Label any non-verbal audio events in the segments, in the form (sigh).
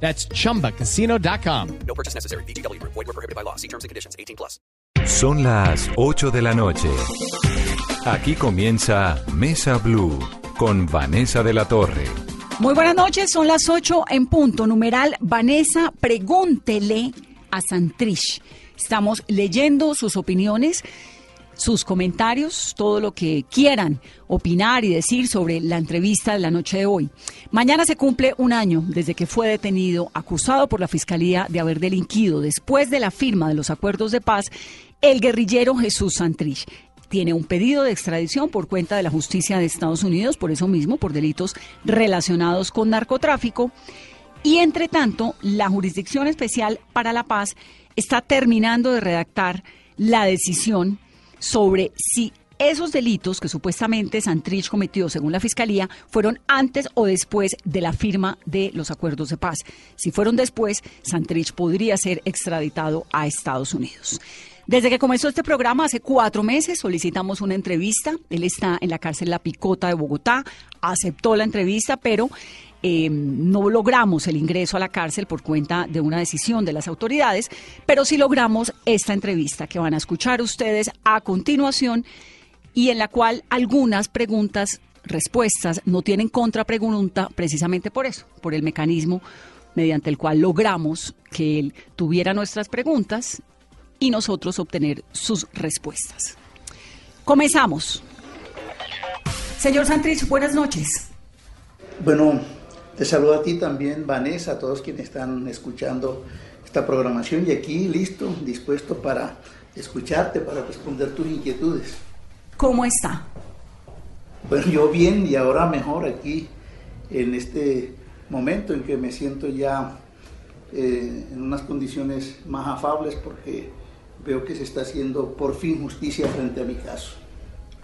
That's chumbacasino.com. No purchase necessary. BGW. Void were prohibited by law. See terms and conditions. 18 plus. Son las 8 de la noche. Aquí comienza Mesa Blue con Vanessa de la Torre. Muy buenas noches, son las 8 en punto. Numeral Vanessa, pregúntele a Santrich. Estamos leyendo sus opiniones, sus comentarios, todo lo que quieran opinar y decir sobre la entrevista de la noche de hoy. Mañana se cumple un año desde que fue detenido, acusado por la Fiscalía de haber delinquido después de la firma de los acuerdos de paz, el guerrillero Jesús Santrich tiene un pedido de extradición por cuenta de la justicia de Estados Unidos, por eso mismo, por delitos relacionados con narcotráfico. Y entre tanto, la Jurisdicción Especial para la Paz está terminando de redactar la decisión sobre si esos delitos que supuestamente Santrich cometió, según la Fiscalía, fueron antes o después de la firma de los acuerdos de paz. Si fueron después, Santrich podría ser extraditado a Estados Unidos. Desde que comenzó este programa, hace cuatro meses, solicitamos una entrevista. Él está en la cárcel La Picota de Bogotá, aceptó la entrevista, pero eh, no logramos el ingreso a la cárcel por cuenta de una decisión de las autoridades, pero sí logramos esta entrevista que van a escuchar ustedes a continuación y en la cual algunas preguntas, respuestas no tienen contrapregunta precisamente por eso, por el mecanismo mediante el cual logramos que él tuviera nuestras preguntas y nosotros obtener sus respuestas. Comenzamos. Señor Santrich, buenas noches. Bueno, te saludo a ti también, Vanessa, a todos quienes están escuchando esta programación y aquí listo, dispuesto para escucharte, para responder tus inquietudes. ¿Cómo está? Bueno, yo bien y ahora mejor aquí en este momento en que me siento ya eh, en unas condiciones más afables porque veo que se está haciendo por fin justicia frente a mi caso.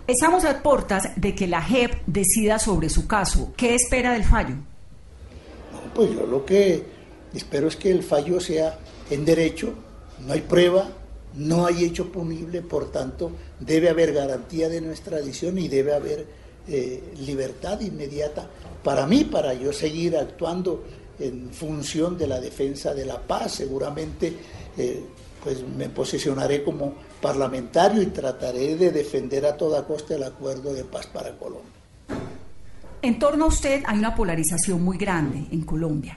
Estamos a puertas de que la JEP decida sobre su caso. ¿Qué espera del fallo? Pues yo lo que espero es que el fallo sea en derecho, no hay prueba, no hay hecho punible, por tanto debe haber garantía de nuestra adición y debe haber eh, libertad inmediata para mí, para yo seguir actuando en función de la defensa de la paz. Seguramente eh, pues me posicionaré como parlamentario y trataré de defender a toda costa el acuerdo de paz para Colombia. En torno a usted hay una polarización muy grande en Colombia.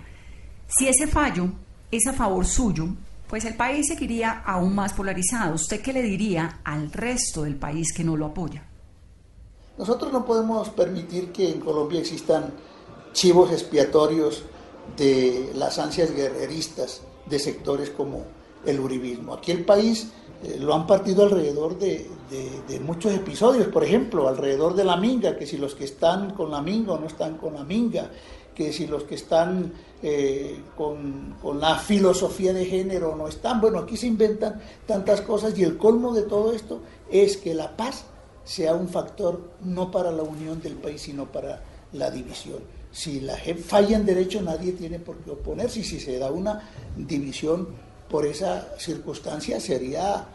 Si ese fallo es a favor suyo, pues el país seguiría aún más polarizado. ¿Usted qué le diría al resto del país que no lo apoya? Nosotros no podemos permitir que en Colombia existan chivos expiatorios de las ansias guerreristas de sectores como el uribismo. Aquí el país eh, lo han partido alrededor de, muchos episodios, por ejemplo, alrededor de la minga, que si los que están con la minga o no están con la minga, que si los que están eh, con, la filosofía de género no están. Bueno, aquí se inventan tantas cosas y el colmo de todo esto es que la paz sea un factor no para la unión del país, sino para la división. Si la JEP falla en derecho, nadie tiene por qué oponerse. Y si se da una división por esa circunstancia, sería,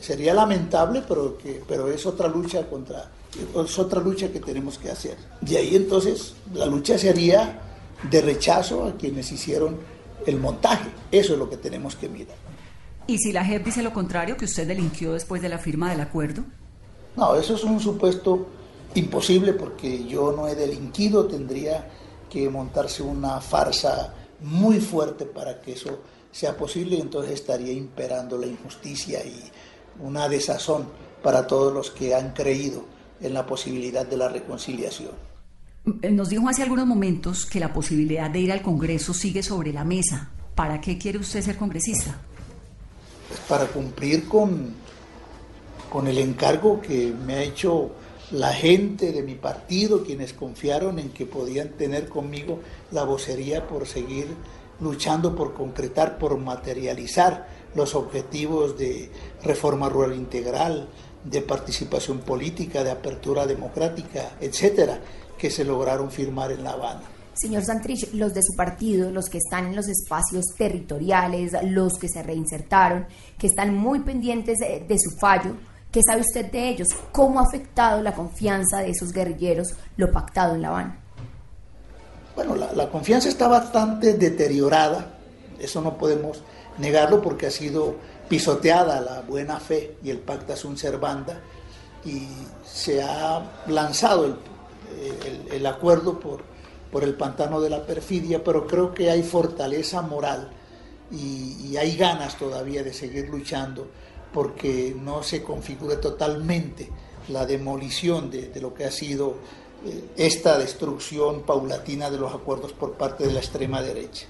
sería lamentable, pero, que, pero es otra lucha contra, es otra lucha que tenemos que hacer. Y ahí entonces la lucha sería de rechazo a quienes hicieron el montaje. Eso es lo que tenemos que mirar. ¿Y si la JEP dice lo contrario, que usted delinquió después de la firma del acuerdo? No, eso es un supuesto imposible porque yo no he delinquido, tendría que montarse una farsa muy fuerte para que eso sea posible entonces estaría imperando la injusticia y una desazón para todos los que han creído en la posibilidad de la reconciliación. Nos dijo hace algunos momentos que la posibilidad de ir al Congreso sigue sobre la mesa. ¿Para qué quiere usted ser congresista? Pues para cumplir con, con el encargo que me ha hecho la gente de mi partido, quienes confiaron en que podían tener conmigo la vocería por seguir luchando por concretar, por materializar los objetivos de reforma rural integral, de participación política, de apertura democrática, etcétera, que se lograron firmar en La Habana. Señor Santrich, los de su partido, los que están en los espacios territoriales, los que se reinsertaron, que están muy pendientes de, de su fallo, ¿qué sabe usted de ellos? ¿Cómo ha afectado la confianza de esos guerrilleros lo pactado en La Habana? Bueno, la, confianza está bastante deteriorada, eso no podemos negarlo porque ha sido pisoteada la buena fe y el pacta sunt servanda y se ha lanzado el, acuerdo por, por, el pantano de la perfidia, pero creo que hay fortaleza moral y, hay ganas todavía de seguir luchando porque no se configure totalmente la demolición de, lo que ha sido esta destrucción paulatina de los acuerdos por parte de la extrema derecha.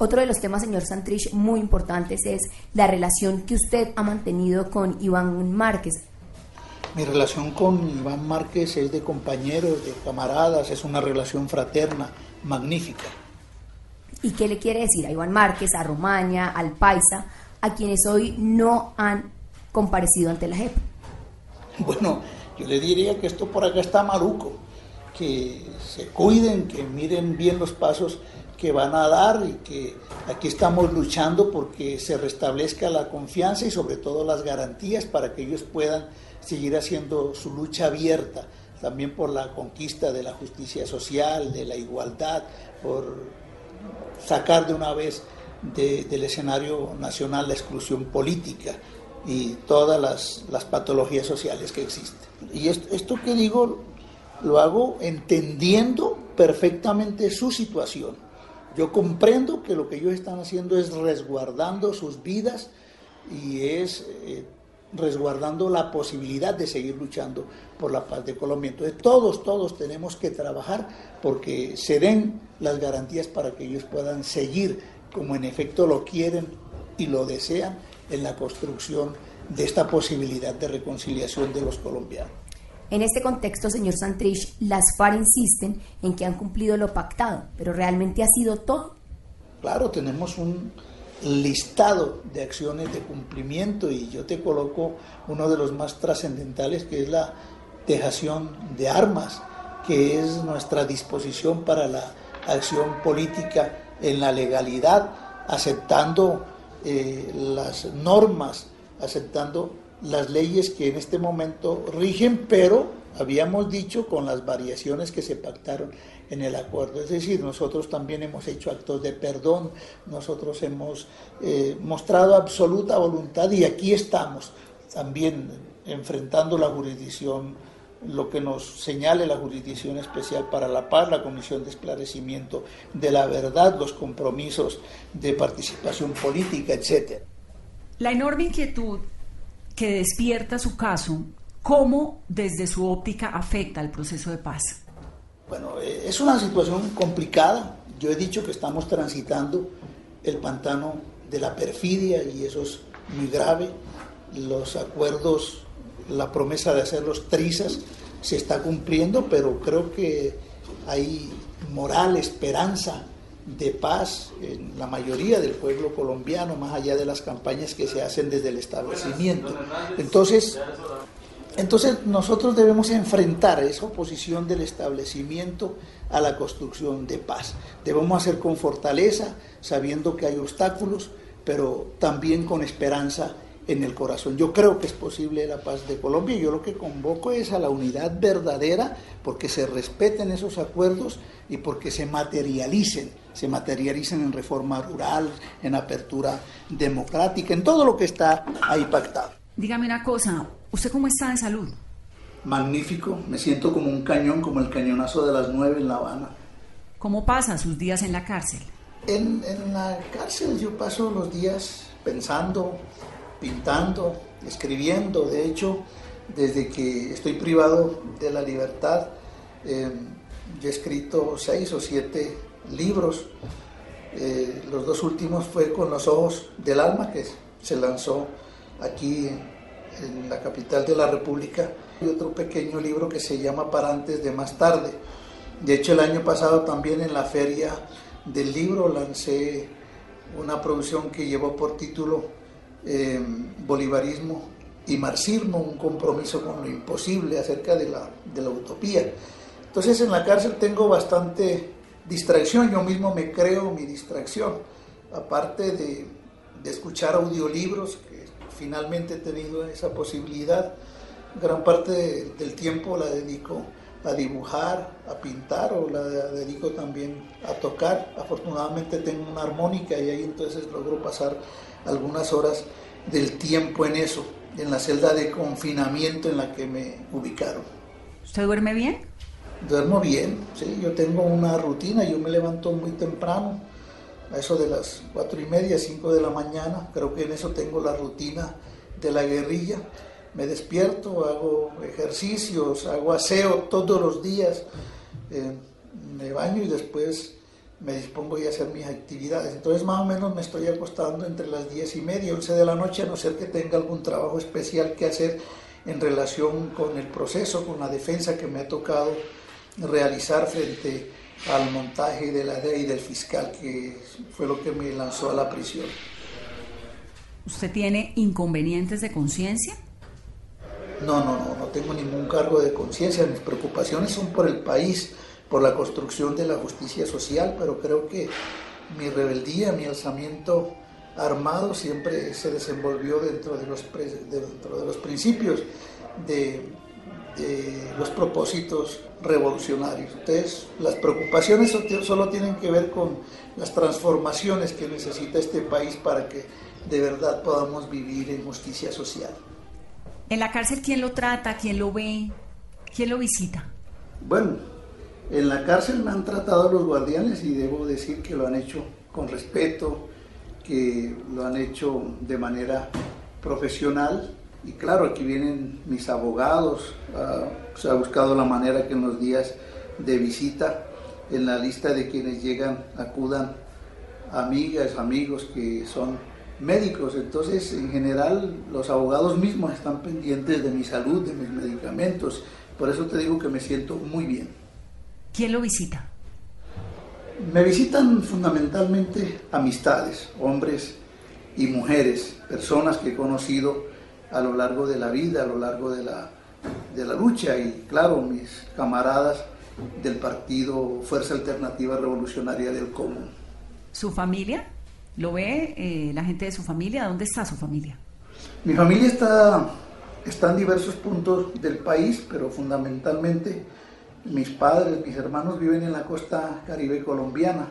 Otro de los temas, señor Santrich, muy importantes es la relación que usted ha mantenido con Iván Márquez. Mi relación con Iván Márquez es de compañeros, de camaradas, es una relación fraterna, magnífica. ¿Y qué le quiere decir a Iván Márquez, a Romaña, al Paisa, a quienes hoy no han comparecido ante la JEP? Bueno, yo le diría que esto por acá está maluco, que se cuiden, que miren bien los pasos que van a dar y que aquí estamos luchando porque se restablezca la confianza y sobre todo las garantías para que ellos puedan seguir haciendo su lucha abierta, también por la conquista de la justicia social, de la igualdad, por sacar de una vez de, del escenario nacional la exclusión política y todas las, las patologías sociales que existen. Y esto, esto que digo lo hago entendiendo perfectamente su situación yo comprendo que lo que ellos están haciendo es resguardando sus vidas y es eh, resguardando la posibilidad de seguir luchando por la paz de Colombia. Entonces todos, todos tenemos que trabajar porque se den las garantías para que ellos puedan seguir como en efecto lo quieren y lo desean en la construcción de esta posibilidad de reconciliación de los colombianos. En este contexto, señor Santrich, las FARC insisten en que han cumplido lo pactado, pero ¿realmente ha sido todo? Claro, tenemos un listado de acciones de cumplimiento y yo te coloco uno de los más trascendentales que es la dejación de armas, que es nuestra disposición para la acción política en la legalidad, aceptando eh, las normas, aceptando las leyes que en este momento rigen, pero habíamos dicho con las variaciones que se pactaron en el acuerdo. Es decir, nosotros también hemos hecho actos de perdón, nosotros hemos eh, mostrado absoluta voluntad y aquí estamos también enfrentando la jurisdicción, lo que nos señale la Jurisdicción Especial para la Paz, la Comisión de Esclarecimiento de la Verdad, los compromisos de participación política, etc. La enorme inquietud que despierta su caso, ¿cómo desde su óptica afecta el proceso de paz? Bueno, eh, es una situación complicada. Yo he dicho que estamos transitando el pantano de la perfidia y eso es muy grave. Los acuerdos, la promesa de hacer los trizas se está cumpliendo, pero creo que hay moral, esperanza de paz en la mayoría del pueblo colombiano, más allá de las campañas que se hacen desde el establecimiento. Entonces, entonces nosotros debemos enfrentar esa oposición del establecimiento a la construcción de paz. Debemos hacer con fortaleza, sabiendo que hay obstáculos, pero también con esperanza en el corazón. Yo creo que es posible la paz de Colombia y yo lo que convoco es a la unidad verdadera porque se respeten esos acuerdos y porque se materialicen, se materialicen en reforma rural, en apertura democrática, en todo lo que está ahí pactado. Dígame una cosa, ¿usted cómo está de salud? Magnífico, me siento como un cañón, como el cañonazo de las nueve en La Habana. ¿Cómo pasa sus días en la cárcel? En, en la cárcel yo paso los días pensando, pintando, escribiendo. De hecho, desde que estoy privado de la libertad, yo he escrito seis o siete libros. Eh, los dos últimos fue Con los Ojos del Alma, que se lanzó aquí en la capital de la República, y otro pequeño libro que se llama Para antes de más tarde. De hecho, el año pasado también en la feria del libro lancé una producción que llevó por título eh, bolivarismo y marxismo, un compromiso con lo imposible acerca de la, de la utopía. Entonces en la cárcel tengo bastante distracción, yo mismo me creo mi distracción, aparte de, de escuchar audiolibros, que finalmente he tenido esa posibilidad, gran parte del tiempo la dedico a dibujar, a pintar o la dedico también a tocar. Afortunadamente tengo una armónica y ahí entonces logro pasar algunas horas del tiempo en eso, en la celda de confinamiento en la que me ubicaron. ¿Usted duerme bien? Duermo bien, sí, yo tengo una rutina, yo me levanto muy temprano, a eso de las cuatro y media, cinco de la mañana, creo que en eso tengo la rutina de la guerrilla me despierto, hago ejercicios, hago aseo todos los días, eh, me baño y después me dispongo a hacer mis actividades. Entonces más o menos me estoy acostando entre las 10 y media, 11 de la noche, a no ser que tenga algún trabajo especial que hacer en relación con el proceso, con la defensa que me ha tocado realizar frente al montaje de la ley del fiscal, que fue lo que me lanzó a la prisión. ¿Usted tiene inconvenientes de conciencia? No, no, no, no tengo ningún cargo de conciencia. Mis preocupaciones son por el país, por la construcción de la justicia social, pero creo que mi rebeldía, mi alzamiento armado siempre se desenvolvió dentro de los, dentro de los principios de, de los propósitos revolucionarios. Entonces, las preocupaciones solo tienen que ver con las transformaciones que necesita este país para que de verdad podamos vivir en justicia social. ¿En la cárcel quién lo trata, quién lo ve, quién lo visita? Bueno, en la cárcel me han tratado los guardianes y debo decir que lo han hecho con respeto, que lo han hecho de manera profesional. Y claro, aquí vienen mis abogados, se ha buscado la manera que en los días de visita, en la lista de quienes llegan, acudan amigas, amigos que son médicos, entonces en general los abogados mismos están pendientes de mi salud, de mis medicamentos, por eso te digo que me siento muy bien. ¿Quién lo visita? Me visitan fundamentalmente amistades, hombres y mujeres, personas que he conocido a lo largo de la vida, a lo largo de la, de la lucha y claro, mis camaradas del partido Fuerza Alternativa Revolucionaria del Común. ¿Su familia? ¿Lo ve eh, la gente de su familia? ¿Dónde está su familia? Mi familia está, está en diversos puntos del país, pero fundamentalmente mis padres, mis hermanos viven en la costa caribe colombiana.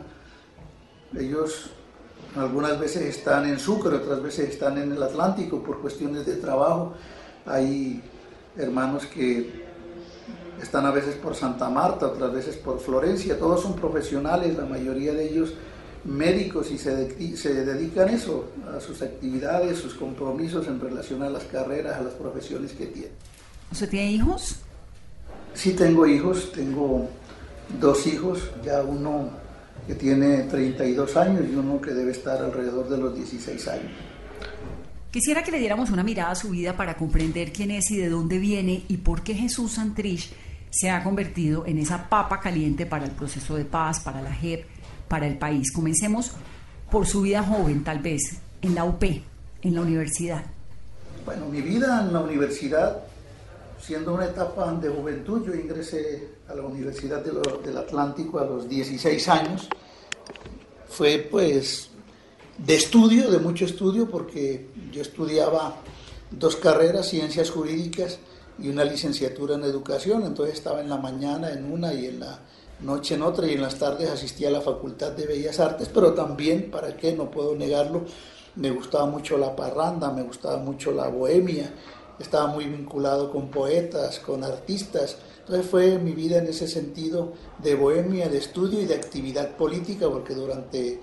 Ellos algunas veces están en Sucre, otras veces están en el Atlántico por cuestiones de trabajo. Hay hermanos que están a veces por Santa Marta, otras veces por Florencia. Todos son profesionales, la mayoría de ellos médicos y se, se dedican eso, a sus actividades, sus compromisos en relación a las carreras, a las profesiones que tienen. ¿Usted tiene hijos? Sí tengo hijos, tengo dos hijos, ya uno que tiene 32 años y uno que debe estar alrededor de los 16 años. Quisiera que le diéramos una mirada a su vida para comprender quién es y de dónde viene y por qué Jesús Santrich se ha convertido en esa papa caliente para el proceso de paz, para la JEP para el país. Comencemos por su vida joven, tal vez, en la UP, en la universidad. Bueno, mi vida en la universidad, siendo una etapa de juventud, yo ingresé a la Universidad del Atlántico a los 16 años. Fue pues de estudio, de mucho estudio, porque yo estudiaba dos carreras, ciencias jurídicas y una licenciatura en educación, entonces estaba en la mañana en una y en la noche en otra y en las tardes asistía a la Facultad de Bellas Artes, pero también, ¿para qué? No puedo negarlo, me gustaba mucho la parranda, me gustaba mucho la bohemia, estaba muy vinculado con poetas, con artistas. Entonces fue mi vida en ese sentido de bohemia, de estudio y de actividad política, porque durante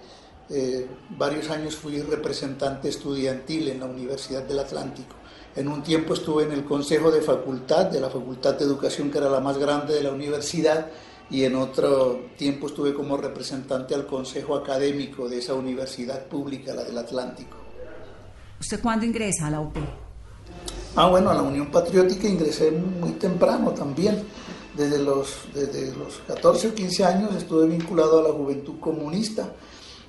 eh, varios años fui representante estudiantil en la Universidad del Atlántico. En un tiempo estuve en el Consejo de Facultad, de la Facultad de Educación, que era la más grande de la universidad, y en otro tiempo estuve como representante al Consejo Académico de esa universidad pública, la del Atlántico. ¿Usted cuándo ingresa a la UP? Ah, bueno, a la Unión Patriótica ingresé muy temprano también. Desde los, desde los 14 o 15 años estuve vinculado a la Juventud Comunista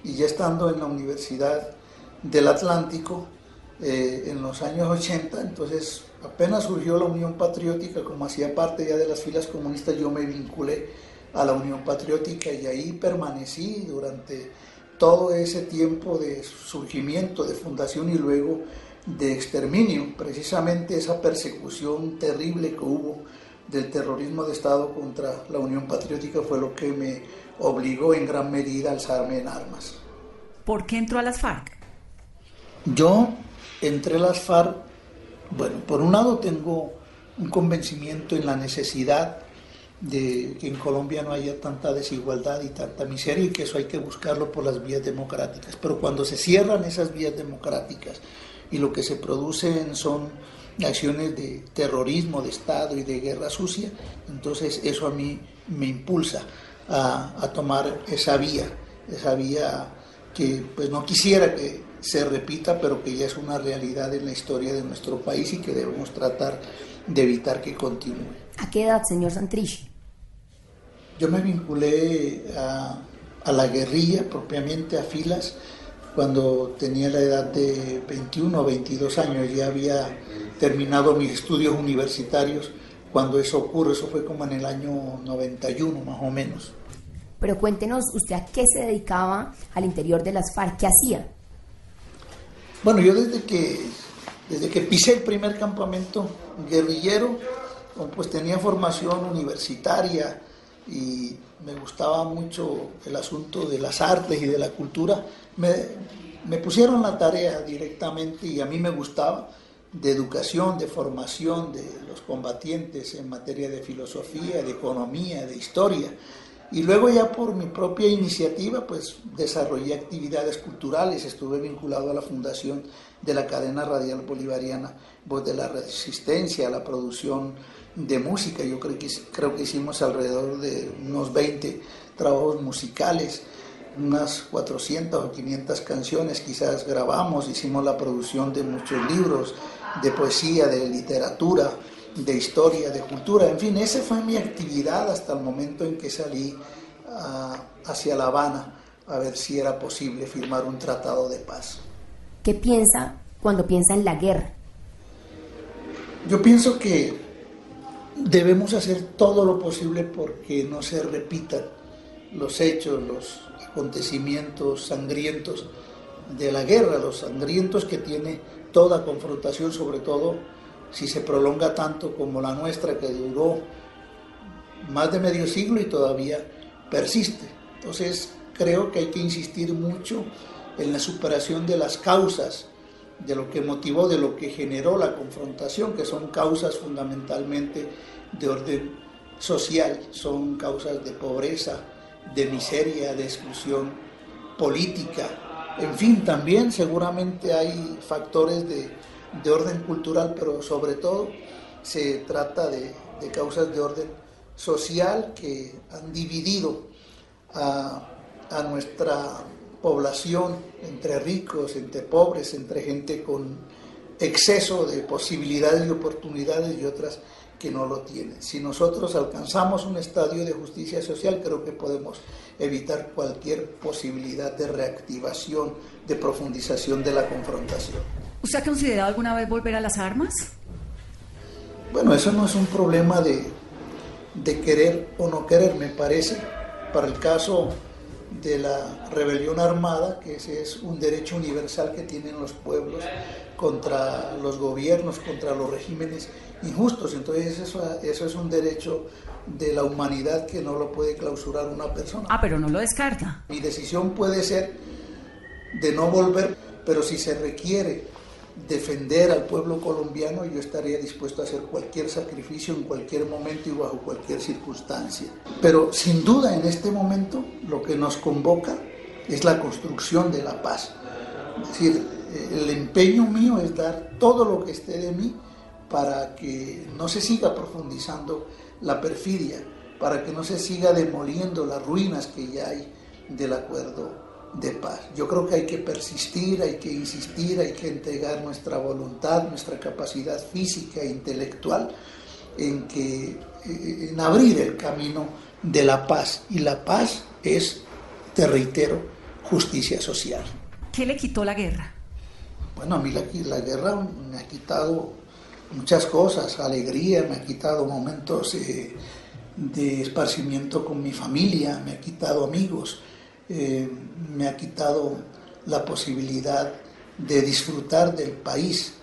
y ya estando en la Universidad del Atlántico, eh, en los años 80, entonces apenas surgió la Unión Patriótica, como hacía parte ya de las filas comunistas, yo me vinculé a la Unión Patriótica y ahí permanecí durante todo ese tiempo de surgimiento, de fundación y luego de exterminio, precisamente esa persecución terrible que hubo del terrorismo de Estado contra la Unión Patriótica fue lo que me obligó en gran medida a alzarme en armas. ¿Por qué entró a las FARC? Yo entré a las FARC, bueno, por un lado tengo un convencimiento en la necesidad de que en Colombia no haya tanta desigualdad y tanta miseria y que eso hay que buscarlo por las vías democráticas. Pero cuando se cierran esas vías democráticas y lo que se producen son acciones de terrorismo de Estado y de guerra sucia, entonces eso a mí me impulsa a, tomar esa vía, esa vía que pues no quisiera que se repita, pero que ya es una realidad en la historia de nuestro país y que debemos tratar de evitar que continúe. ¿A qué edad, señor Santrich? Yo me vinculé a, a la guerrilla, propiamente a filas, cuando tenía la edad de 21 o 22 años, ya había terminado mis estudios universitarios cuando eso ocurre, eso fue como en el año 91 más o menos. Pero cuéntenos usted a qué se dedicaba al interior de las FARC, qué hacía. Bueno, yo desde que, desde que pisé el primer campamento guerrillero, pues tenía formación universitaria y me gustaba mucho el asunto de las artes y de la cultura. Me, me pusieron la tarea directamente y a mí me gustaba de educación, de formación de los combatientes en materia de filosofía, de economía, de historia. Y luego ya por mi propia iniciativa, pues desarrollé actividades culturales, estuve vinculado a la fundación de la cadena radial bolivariana Voz de la Resistencia, a la producción de música. Yo creo que, creo que hicimos alrededor de unos 20 trabajos musicales, unas 400 o 500 canciones quizás grabamos, hicimos la producción de muchos libros, de poesía, de literatura, de historia, de cultura, en fin, esa fue mi actividad hasta el momento en que salí ah, hacia La Habana a ver si era posible firmar un tratado de paz. ¿Qué piensa cuando piensa en la guerra? Yo pienso que debemos hacer todo lo posible porque no se repitan los hechos, los acontecimientos sangrientos de la guerra, los sangrientos que tiene toda confrontación, sobre todo si se prolonga tanto como la nuestra, que duró más de medio siglo y todavía persiste. Entonces creo que hay que insistir mucho en la superación de las causas, de lo que motivó, de lo que generó la confrontación, que son causas fundamentalmente de orden social, son causas de pobreza, de miseria, de exclusión política, en fin, también seguramente hay factores de, orden cultural, pero sobre todo se trata de, causas de orden social que han dividido a, a, nuestra población entre ricos, entre pobres, entre gente con exceso de posibilidades y oportunidades y otras que no lo tienen. Si nosotros alcanzamos un estadio de justicia social, creo que podemos evitar cualquier posibilidad de reactivación, de profundización de la confrontación. ¿Usted ha considerado alguna vez volver a las armas? Bueno, eso no es un problema de, de querer o no querer, me parece. Para el caso de la rebelión armada, que ese es un derecho universal que tienen los pueblos contra los gobiernos, contra los regímenes injustos. Entonces eso, eso es un derecho de la humanidad que no lo puede clausurar una persona. Ah, pero no lo descarta. Mi decisión puede ser de no volver, pero si se requiere defender al pueblo colombiano, yo estaría dispuesto a hacer cualquier sacrificio en cualquier momento y bajo cualquier circunstancia. Pero sin duda en este momento lo que nos convoca es la construcción de la paz. Es decir, el empeño mío es dar todo lo que esté de mí para que no se siga profundizando la perfidia, para que no se siga demoliendo las ruinas que ya hay del acuerdo de paz. Yo creo que hay que persistir, hay que insistir, hay que entregar nuestra voluntad, nuestra capacidad física e intelectual en que en abrir el camino de la paz y la paz es, te reitero, justicia social. ¿Qué le quitó la guerra? Bueno, a mí la, la guerra me ha quitado muchas cosas, alegría, me ha quitado momentos eh, de esparcimiento con mi familia, me ha quitado amigos, eh, me ha quitado la posibilidad de disfrutar del país.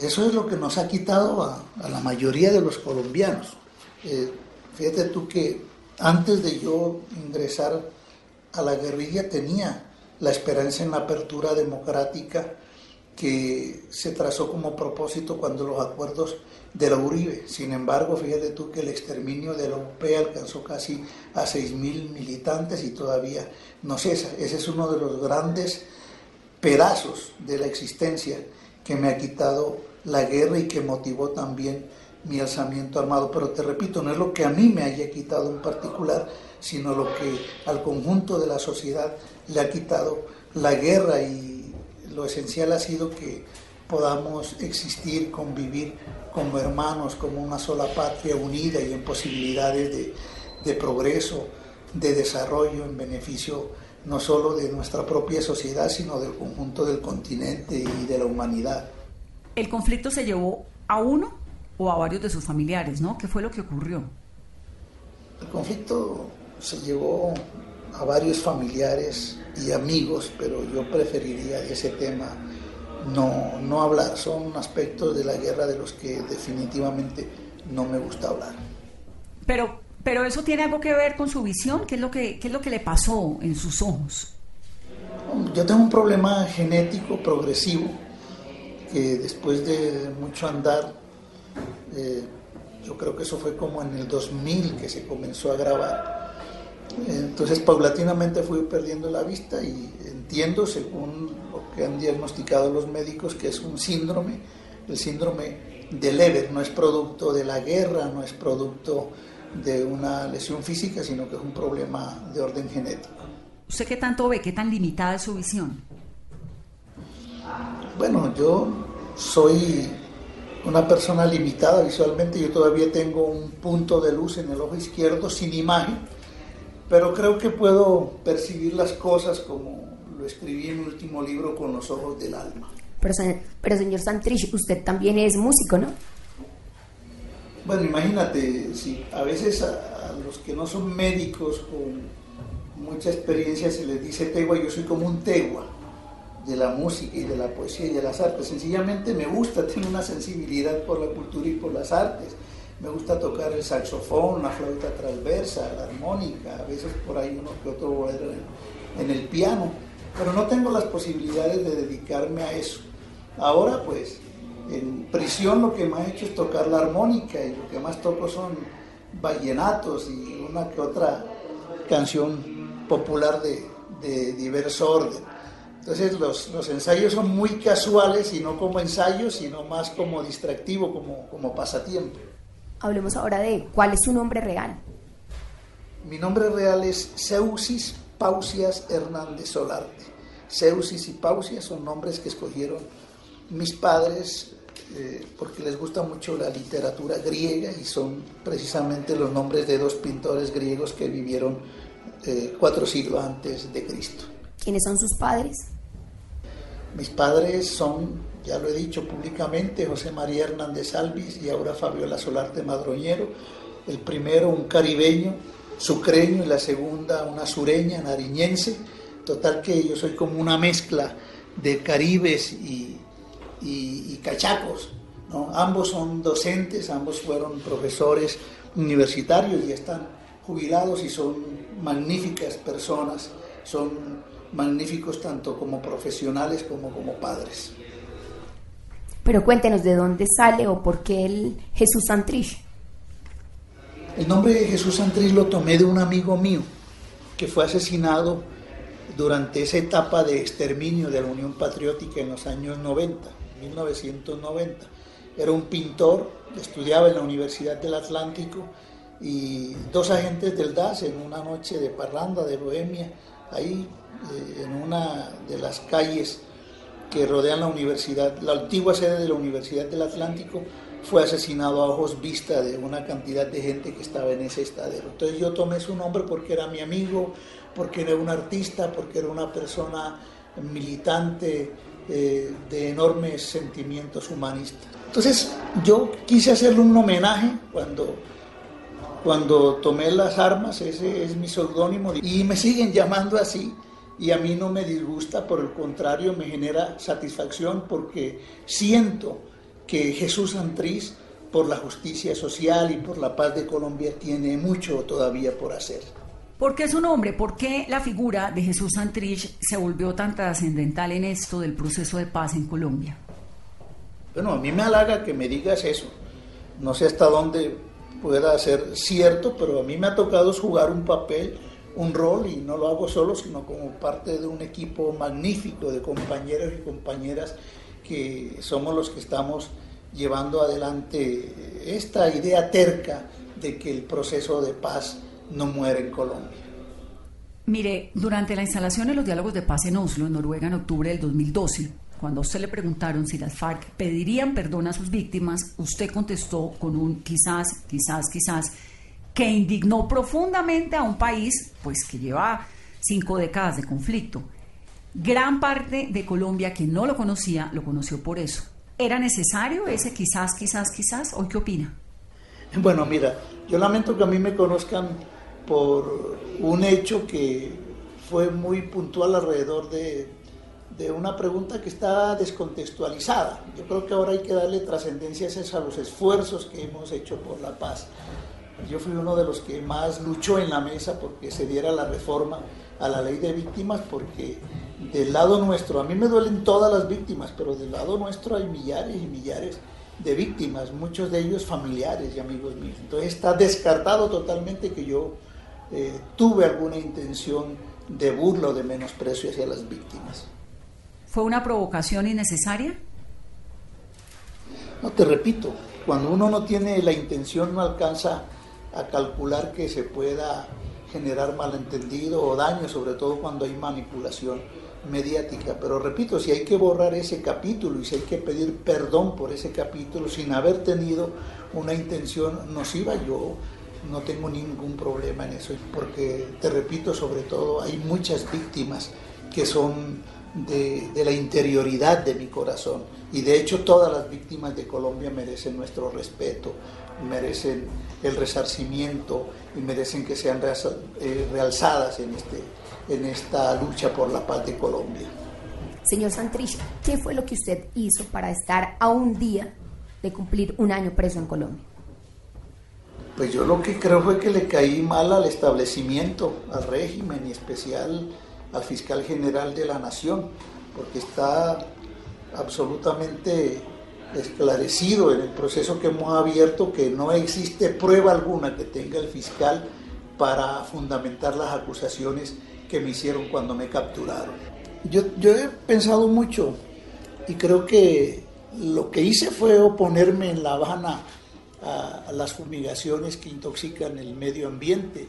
Eso es lo que nos ha quitado a, la mayoría de los colombianos. Eh, fíjate tú que antes de yo ingresar a la guerrilla tenía la esperanza en la apertura democrática que se trazó como propósito cuando los acuerdos de la Uribe. Sin embargo, fíjate tú que el exterminio de la UP alcanzó casi a 6.000 militantes y todavía no cesa. Ese es uno de los grandes pedazos de la existencia que me ha quitado la guerra y que motivó también mi alzamiento armado. Pero te repito, no es lo que a mí me haya quitado en particular, sino lo que al conjunto de la sociedad le ha quitado la guerra y lo esencial ha sido que podamos existir, convivir como hermanos, como una sola patria unida y en posibilidades de, de progreso, de desarrollo en beneficio no solo de nuestra propia sociedad, sino del conjunto del continente y de la humanidad. El conflicto se llevó a uno o a varios de sus familiares, ¿no? ¿Qué fue lo que ocurrió? El conflicto se llevó a varios familiares y amigos, pero yo preferiría de ese tema no, no hablar. Son aspectos de la guerra de los que definitivamente no me gusta hablar. Pero, pero eso tiene algo que ver con su visión. ¿Qué es lo que, qué es lo que le pasó en sus ojos? Yo tengo un problema genético progresivo que después de mucho andar eh, yo creo que eso fue como en el 2000 que se comenzó a grabar. Entonces paulatinamente fui perdiendo la vista y entiendo, según lo que han diagnosticado los médicos, que es un síndrome, el síndrome de Leber, no es producto de la guerra, no es producto de una lesión física, sino que es un problema de orden genético. ¿Usted qué tanto ve? ¿Qué tan limitada es su visión? Bueno, yo soy una persona limitada visualmente, yo todavía tengo un punto de luz en el ojo izquierdo sin imagen, pero creo que puedo percibir las cosas como lo escribí en mi último libro con los ojos del alma. Pero, pero señor Santrich, usted también es músico, ¿no? Bueno, imagínate, si a veces a, a los que no son médicos con mucha experiencia se les dice tegua, yo soy como un tegua de la música y de la poesía y de las artes. Sencillamente me gusta, (laughs) tengo una sensibilidad por la cultura y por las artes. Me gusta tocar el saxofón, la flauta transversa, la armónica, a veces por ahí uno que otro en, en el piano, pero no tengo las posibilidades de dedicarme a eso. Ahora pues en prisión lo que más he hecho es tocar la armónica y lo que más toco son vallenatos y una que otra canción popular de, de diverso orden. Entonces los, ensayos son muy casuales y no como ensayos, sino más como distractivo, como, como pasatiempo. Hablemos ahora de cuál es su nombre real. Mi nombre real es Seusis Pausias Hernández Solarte. Seusis y Pausias son nombres que escogieron mis padres eh, porque les gusta mucho la literatura griega y son precisamente los nombres de dos pintores griegos que vivieron eh, cuatro siglos antes de Cristo. ¿Quiénes son sus padres? Mis padres son, ya lo he dicho públicamente, José María Hernández Alvis y ahora Fabiola Solarte Madroñero. El primero un caribeño, sucreño, y la segunda una sureña, nariñense. Total que yo soy como una mezcla de caribes y, cachacos. Ambos son docentes, ambos fueron profesores universitarios y están jubilados y son magníficas personas. Son magníficos tanto como profesionales como como padres. Pero cuéntenos de dónde sale o por qué el Jesús Santrich. El nombre de Jesús Santrich lo tomé de un amigo mío que fue asesinado durante esa etapa de exterminio de la Unión Patriótica en los años 90, 1990. Era un pintor, estudiaba en la Universidad del Atlántico y dos agentes del DAS en una noche de parranda de Bohemia, ahí eh, en una de las calles que rodean la universidad, la antigua sede de la Universidad del Atlántico, fue asesinado a ojos vista de una cantidad de gente que estaba en ese estadero. Entonces yo tomé su nombre porque era mi amigo, porque era un artista, porque era una persona militante eh, de enormes sentimientos humanistas. Entonces yo quise hacerle un homenaje cuando, cuando tomé las armas, ese es mi seudónimo, y me siguen llamando así, y a mí no me disgusta, por el contrario, me genera satisfacción porque siento que Jesús Santriz, por la justicia social y por la paz de Colombia, tiene mucho todavía por hacer. ¿Por qué su nombre? ¿Por qué la figura de Jesús Santrich se volvió tan trascendental en esto del proceso de paz en Colombia? Bueno, a mí me halaga que me digas eso. No sé hasta dónde pueda ser cierto, pero a mí me ha tocado jugar un papel, un rol, y no lo hago solo, sino como parte de un equipo magnífico de compañeros y compañeras que somos los que estamos llevando adelante esta idea terca de que el proceso de paz no muere en Colombia. Mire, durante la instalación de los diálogos de paz en Oslo, en Noruega, en octubre del 2012, cuando a usted le preguntaron si las FARC pedirían perdón a sus víctimas, usted contestó con un quizás, quizás, quizás, que indignó profundamente a un país pues que lleva cinco décadas de conflicto. Gran parte de Colombia que no lo conocía, lo conoció por eso. ¿Era necesario ese quizás, quizás, quizás? ¿O qué opina? Bueno, mira, yo lamento que a mí me conozcan por un hecho que fue muy puntual alrededor de, de una pregunta que está descontextualizada. Yo creo que ahora hay que darle trascendencia a los esfuerzos que hemos hecho por la paz. Yo fui uno de los que más luchó en la mesa porque se diera la reforma a la ley de víctimas, porque del lado nuestro, a mí me duelen todas las víctimas, pero del lado nuestro hay millares y millares de víctimas, muchos de ellos familiares y amigos míos. Entonces está descartado totalmente que yo eh, tuve alguna intención de burla o de menosprecio hacia las víctimas. ¿Fue una provocación innecesaria? No, te repito, cuando uno no tiene la intención no alcanza a calcular que se pueda generar malentendido o daño, sobre todo cuando hay manipulación mediática. Pero repito, si hay que borrar ese capítulo y si hay que pedir perdón por ese capítulo sin haber tenido una intención nociva, yo no tengo ningún problema en eso, porque te repito, sobre todo hay muchas víctimas que son de, de, la interioridad de mi corazón. Y de hecho todas las víctimas de Colombia merecen nuestro respeto, merecen el resarcimiento y merecen que sean eh, realzadas en, este, en esta lucha por la paz de Colombia. Señor Santrich, ¿qué fue lo que usted hizo para estar a un día de cumplir un año preso en Colombia? Pues yo lo que creo fue que le caí mal al establecimiento, al régimen y especial al fiscal general de la nación, porque está absolutamente esclarecido en el proceso que hemos abierto que no existe prueba alguna que tenga el fiscal para fundamentar las acusaciones que me hicieron cuando me capturaron. Yo, he pensado mucho y creo que lo que hice fue oponerme en La Habana a las fumigaciones que intoxican el medio ambiente.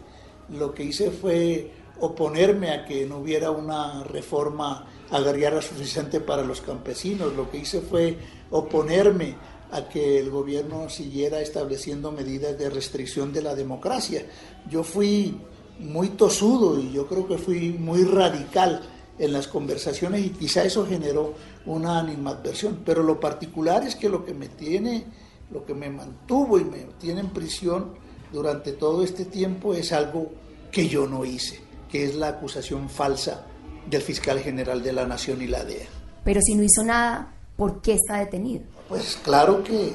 Lo que hice fue oponerme a que no hubiera una reforma agraria suficiente para los campesinos. Lo que hice fue oponerme a que el gobierno siguiera estableciendo medidas de restricción de la democracia. Yo fui muy tosudo y yo creo que fui muy radical en las conversaciones y quizá eso generó una animadversión. Pero lo particular es que lo que me tiene, lo que me mantuvo y me tiene en prisión durante todo este tiempo es algo que yo no hice, que es la acusación falsa del fiscal general de la Nación y la DEA. Pero si no hizo nada, ¿por qué está detenido? Pues claro que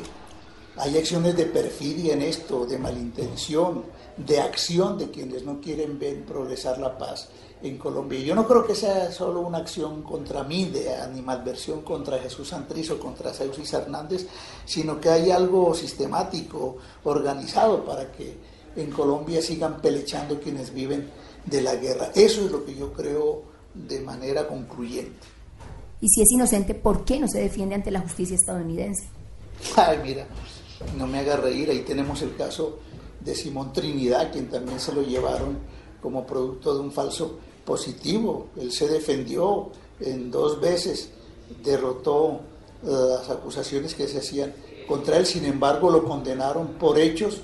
hay acciones de perfidia en esto, de malintención, de acción de quienes no quieren ver progresar la paz en Colombia. Yo no creo que sea solo una acción contra mí, de animadversión contra Jesús Santriz o contra Ceusis Hernández, sino que hay algo sistemático, organizado para que en Colombia sigan pelechando quienes viven de la guerra. Eso es lo que yo creo de manera concluyente. Y si es inocente, ¿por qué no se defiende ante la justicia estadounidense? Ay, mira, no me haga reír, ahí tenemos el caso de Simón Trinidad, quien también se lo llevaron como producto de un falso positivo. Él se defendió en dos veces, derrotó eh, las acusaciones que se hacían contra él, sin embargo lo condenaron por hechos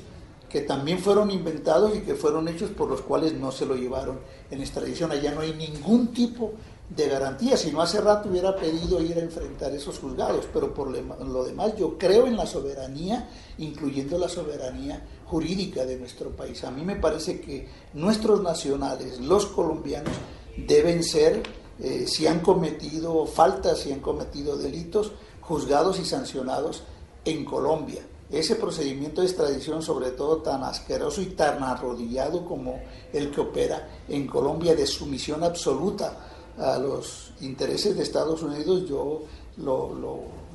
que también fueron inventados y que fueron hechos por los cuales no se lo llevaron en extradición. Allá no hay ningún tipo de garantía, si no hace rato hubiera pedido ir a enfrentar esos juzgados, pero por lo demás yo creo en la soberanía, incluyendo la soberanía jurídica de nuestro país. A mí me parece que nuestros nacionales, los colombianos, deben ser, eh, si han cometido faltas, si han cometido delitos, juzgados y sancionados en Colombia. Ese procedimiento de extradición, sobre todo tan asqueroso y tan arrodillado como el que opera en Colombia, de sumisión absoluta a los intereses de Estados Unidos, yo lo,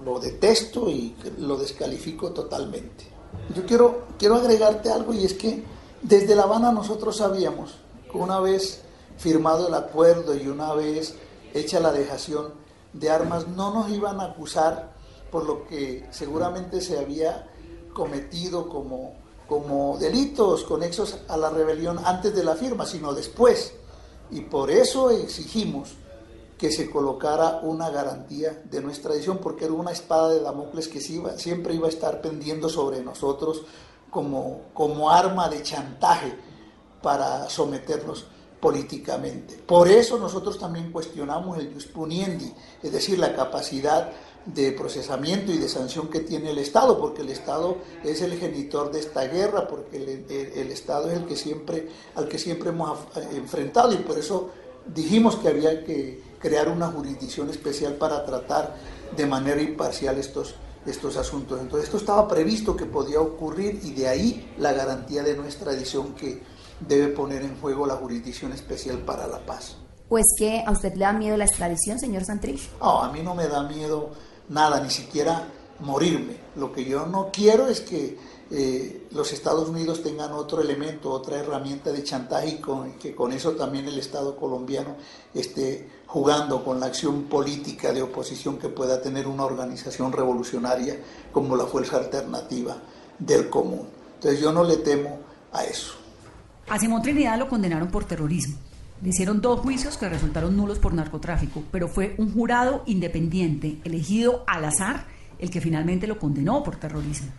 lo, detesto y lo descalifico totalmente. Yo quiero, quiero agregarte algo y es que desde La Habana nosotros sabíamos que una vez firmado el acuerdo y una vez hecha la dejación de armas, no nos iban a acusar por lo que seguramente se había cometido como, como delitos conexos a la rebelión antes de la firma, sino después. Y por eso exigimos que se colocara una garantía de nuestra edición, porque era una espada de Damocles que siempre iba a estar pendiendo sobre nosotros como, como arma de chantaje para someternos políticamente. Por eso nosotros también cuestionamos el jus es decir, la capacidad de procesamiento y de sanción que tiene el Estado, porque el Estado es el genitor de esta guerra, porque el, Estado es el que siempre, al que siempre hemos enfrentado y por eso dijimos que había que crear una jurisdicción especial para tratar de manera imparcial estos, estos asuntos. Entonces esto estaba previsto que podía ocurrir y de ahí la garantía de nuestra edición que debe poner en juego la jurisdicción especial para la paz. ¿O es que a usted le da miedo la extradición, señor Santrich? No, a mí no me da miedo nada, ni siquiera morirme. Lo que yo no quiero es que eh, los Estados Unidos tengan otro elemento, otra herramienta de chantaje y con, que con eso también el Estado colombiano esté jugando con la acción política de oposición que pueda tener una organización revolucionaria como la Fuerza Alternativa del Común. Entonces yo no le temo a eso. A Simón Trinidad lo condenaron por terrorismo. Le hicieron dos juicios que resultaron nulos por narcotráfico, pero fue un jurado independiente, elegido al azar, el que finalmente lo condenó por terrorismo.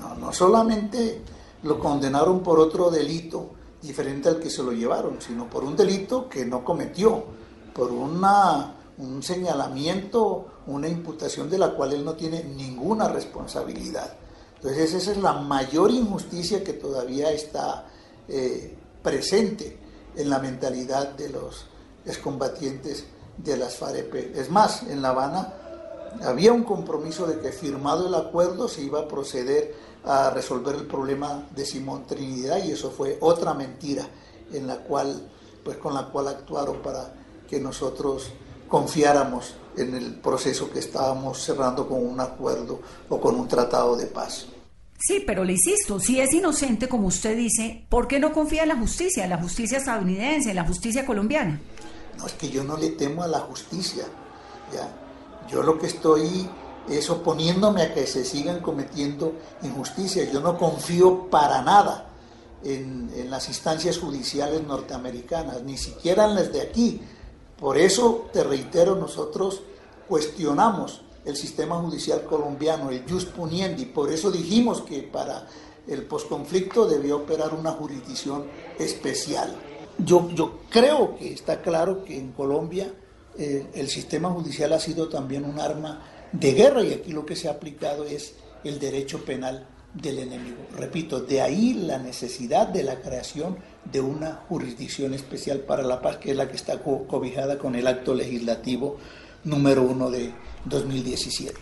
No, no solamente lo condenaron por otro delito diferente al que se lo llevaron, sino por un delito que no cometió, por una, un señalamiento, una imputación de la cual él no tiene ninguna responsabilidad. Entonces esa es la mayor injusticia que todavía está eh, presente en la mentalidad de los excombatientes de las FAREP. Es más, en La Habana había un compromiso de que firmado el acuerdo se iba a proceder a resolver el problema de Simón Trinidad y eso fue otra mentira en la cual pues con la cual actuaron para que nosotros confiáramos en el proceso que estábamos cerrando con un acuerdo o con un tratado de paz. Sí, pero le insisto, si es inocente, como usted dice, ¿por qué no confía en la justicia, en la justicia estadounidense, en la justicia colombiana? No, es que yo no le temo a la justicia. ¿ya? Yo lo que estoy es oponiéndome a que se sigan cometiendo injusticias. Yo no confío para nada en, en las instancias judiciales norteamericanas, ni siquiera en las de aquí. Por eso, te reitero, nosotros cuestionamos el sistema judicial colombiano, el jus puniendi. Por eso dijimos que para el posconflicto debía operar una jurisdicción especial. Yo, yo creo que está claro que en Colombia eh, el sistema judicial ha sido también un arma de guerra y aquí lo que se ha aplicado es el derecho penal del enemigo. Repito, de ahí la necesidad de la creación de una jurisdicción especial para la paz, que es la que está cobijada con el acto legislativo número uno de 2017.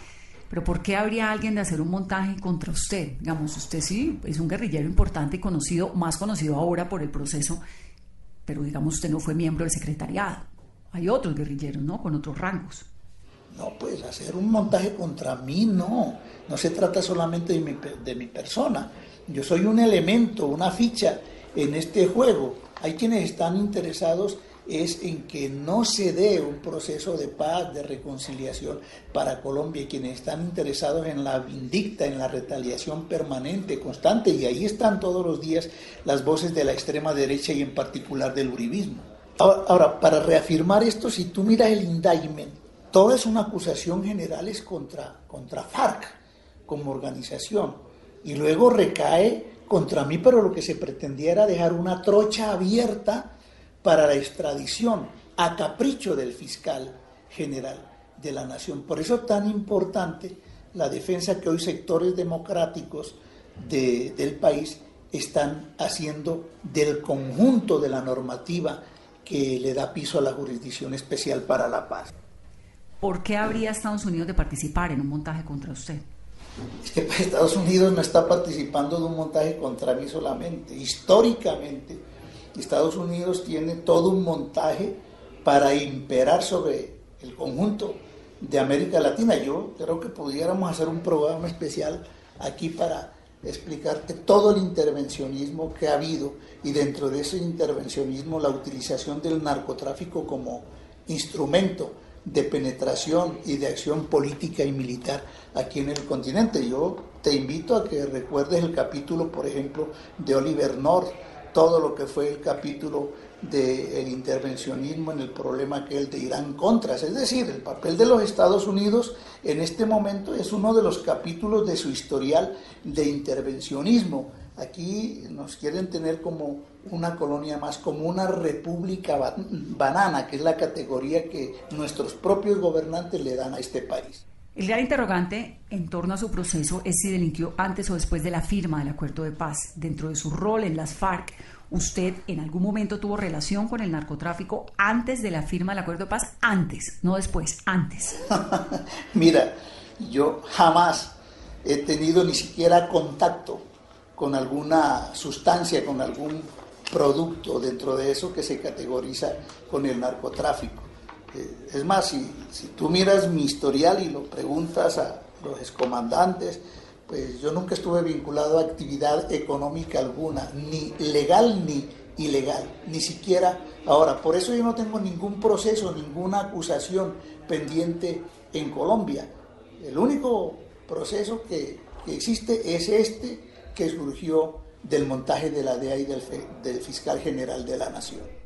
Pero ¿por qué habría alguien de hacer un montaje contra usted? Digamos, usted sí es un guerrillero importante y conocido, más conocido ahora por el proceso, pero digamos usted no fue miembro del secretariado. Hay otros guerrilleros, ¿no? Con otros rangos. No, pues hacer un montaje contra mí, no. No se trata solamente de mi, de mi persona. Yo soy un elemento, una ficha en este juego. Hay quienes están interesados es en que no se dé un proceso de paz, de reconciliación para Colombia y quienes están interesados en la vindicta, en la retaliación permanente, constante, y ahí están todos los días las voces de la extrema derecha y en particular del uribismo. Ahora, para reafirmar esto, si tú miras el indictment, toda es una acusación general contra, contra FARC como organización, y luego recae contra mí, pero lo que se pretendía era dejar una trocha abierta para la extradición. a capricho del fiscal general de la nación. Por eso es tan importante la defensa que hoy sectores democráticos del país están haciendo del conjunto de la normativa que le da piso a la Jurisdicción Especial para la Paz. ¿Por qué habría Estados Unidos de participar en un montaje contra usted? Es que Estados Unidos no está participando de un montaje contra mí solamente. Históricamente, Estados Unidos tiene todo un montaje para imperar sobre el conjunto de América Latina. Yo creo que pudiéramos hacer un programa especial aquí para explicarte todo el intervencionismo que ha habido y dentro de ese intervencionismo la utilización del narcotráfico como instrumento de penetración y de acción política y militar aquí en el continente. Yo te invito a que recuerdes el capítulo, por ejemplo, de Oliver North, todo lo que fue el capítulo del intervencionismo en el problema que el de Irán Contras. Es decir, el papel de los Estados Unidos en este momento es uno de los capítulos de su historial de intervencionismo. Aquí nos quieren tener como una colonia más, como una república banana, que es la categoría que nuestros propios gobernantes le dan a este país. El gran interrogante en torno a su proceso es si delinquió antes o después de la firma del acuerdo de paz. Dentro de su rol en las FARC, ¿usted en algún momento tuvo relación con el narcotráfico antes de la firma del acuerdo de paz? Antes, no después, antes. (laughs) Mira, yo jamás he tenido ni siquiera contacto con alguna sustancia, con algún producto dentro de eso que se categoriza con el narcotráfico. Eh, es más, si, tú miras mi historial y lo preguntas a los excomandantes, pues yo nunca estuve vinculado a actividad económica alguna, ni legal ni ilegal, ni siquiera ahora. Por eso yo no tengo ningún proceso, ninguna acusación pendiente en Colombia. El único proceso que, existe es este que surgió del montaje de la DEA y del fiscal general de la Nación.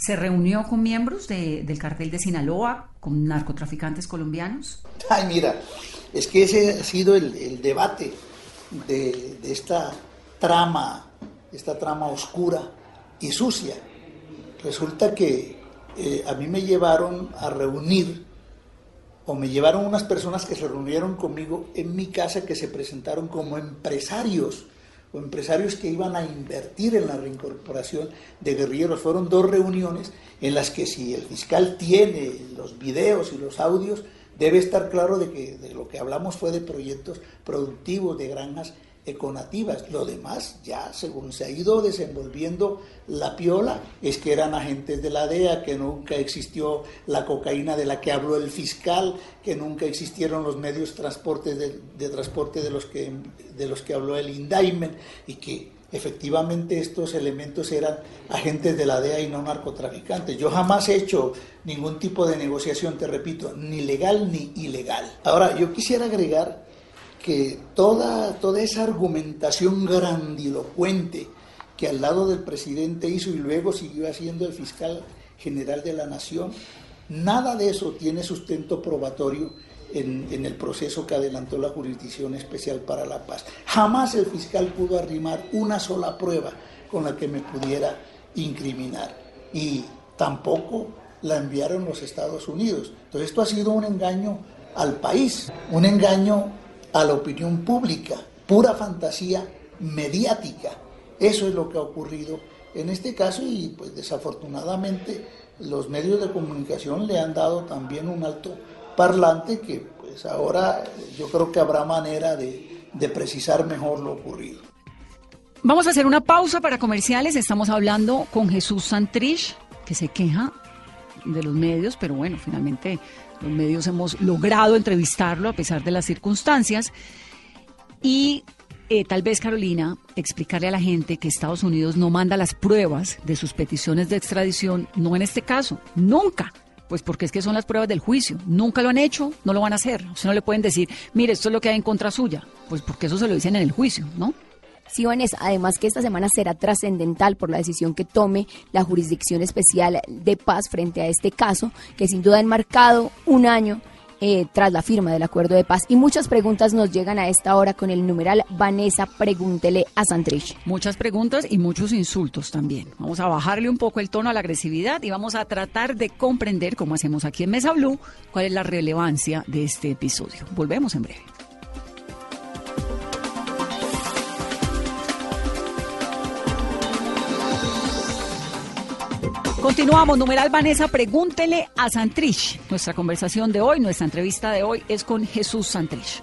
¿Se reunió con miembros del cartel de Sinaloa, con narcotraficantes colombianos? Ay, mira, es que ese ha sido el, debate de, esta trama, esta trama oscura y sucia. Resulta que eh, a mí me llevaron a reunir, o me llevaron unas personas que se reunieron conmigo en mi casa que se presentaron como empresarios o empresarios que iban a invertir en la reincorporación de guerrilleros. Fueron dos reuniones en las que si el fiscal tiene los videos y los audios, debe estar claro de que de lo que hablamos fue de proyectos productivos, de granjas econativas. Lo demás, ya según se ha ido desenvolviendo la piola, es que eran agentes de la DEA, que nunca existió la cocaína de la que habló el fiscal, que nunca existieron los medios transporte de, transporte de los, que, de los que habló el indictment y que efectivamente estos elementos eran agentes de la DEA y no narcotraficantes. Yo jamás he hecho ningún tipo de negociación, te repito, ni legal ni ilegal. Ahora, yo quisiera agregar que toda, toda esa argumentación grandilocuente que al lado del presidente hizo y luego siguió haciendo el fiscal general de la nación, nada de eso tiene sustento probatorio en, el proceso que adelantó la Jurisdicción Especial para la Paz. Jamás el fiscal pudo arrimar una sola prueba con la que me pudiera incriminar y tampoco la enviaron los Estados Unidos. Entonces esto ha sido un engaño al país, un engaño a la opinión pública, pura fantasía mediática. Eso es lo que ha ocurrido en este caso y pues desafortunadamente los medios de comunicación le han dado también un alto parlante que pues ahora yo creo que habrá manera de, de precisar mejor lo ocurrido. Vamos a hacer una pausa para comerciales. Estamos hablando con Jesús Santrich, que se queja de los medios, pero bueno, finalmente los medios hemos logrado entrevistarlo a pesar de las circunstancias. Y eh, tal vez, Carolina, explicarle a la gente que Estados Unidos no manda las pruebas de sus peticiones de extradición, no en este caso, nunca. Pues porque es que son las pruebas del juicio. Nunca lo han hecho, no lo van a hacer. O sea, no le pueden decir, mire, esto es lo que hay en contra suya. Pues porque eso se lo dicen en el juicio, ¿no? Sí, Vanessa, además que esta semana será trascendental por la decisión que tome la Jurisdicción Especial de Paz frente a este caso, que sin duda ha enmarcado un año eh, tras la firma del acuerdo de paz. Y muchas preguntas nos llegan a esta hora con el numeral Vanessa, pregúntele a Santrich. Muchas preguntas y muchos insultos también. Vamos a bajarle un poco el tono a la agresividad y vamos a tratar de comprender, como hacemos aquí en Mesa Blue, cuál es la relevancia de este episodio. Volvemos en breve. Continuamos, numeral Vanessa, pregúntele a Santrich. Nuestra conversación de hoy, nuestra entrevista de hoy es con Jesús Santrich.